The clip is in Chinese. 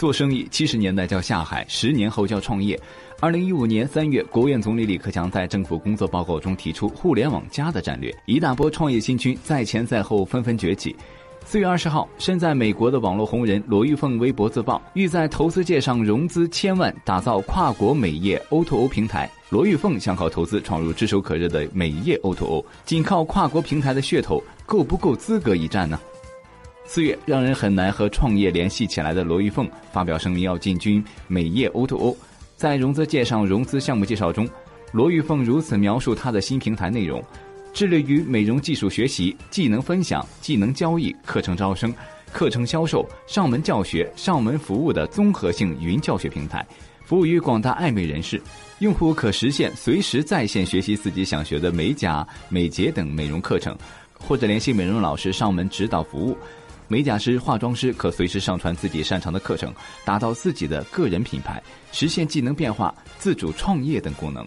做生意七十年代叫下海，十年后叫创业。二零一五年三月，国务院总理李克强在政府工作报告中提出“互联网加”的战略，一大波创业新军在前在后纷纷崛起。四月二十号，身在美国的网络红人罗玉凤微博自曝，欲在投资界上融资千万，打造跨国美业 O2O 平台。罗玉凤想靠投资闯入炙手可热的美业 O2O，仅靠跨国平台的噱头，够不够资格一战呢？四月，让人很难和创业联系起来的罗玉凤发表声明，要进军美业 O2O。在融资界上融资项目介绍中，罗玉凤如此描述她的新平台内容：致力于美容技术学习、技能分享、技能交易、课程招生、课程销售、上门教学、上门服务的综合性云教学平台，服务于广大爱美人士。用户可实现随时在线学习自己想学的美甲、美睫等美容课程，或者联系美容老师上门指导服务。美甲师、化妆师可随时上传自己擅长的课程，打造自己的个人品牌，实现技能变化、自主创业等功能。